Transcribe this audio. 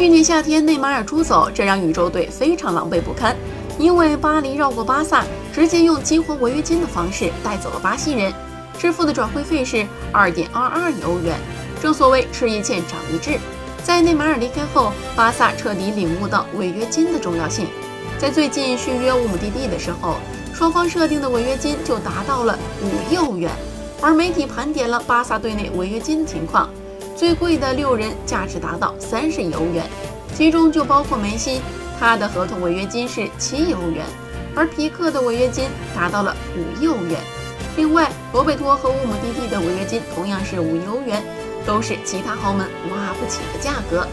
去年夏天内马尔出走，这让宇宙队非常狼狈不堪，因为巴黎绕过巴萨，直接用激活违约金的方式带走了巴西人，支付的转会费是二点二二亿欧元。正所谓吃一堑长一智，在内马尔离开后，巴萨彻底领悟到违约金的重要性。在最近续约乌姆蒂蒂的时候，双方设定的违约金就达到了五亿欧元。而媒体盘点了巴萨队内违约金的情况，最贵的六人价值达到三十亿欧元，其中就包括梅西，他的合同违约金是七亿欧元，而皮克的违约金达到了五亿欧元。另外，罗贝托和乌姆蒂蒂的违约金同样是五亿欧元。都是其他豪门挖不起的价格。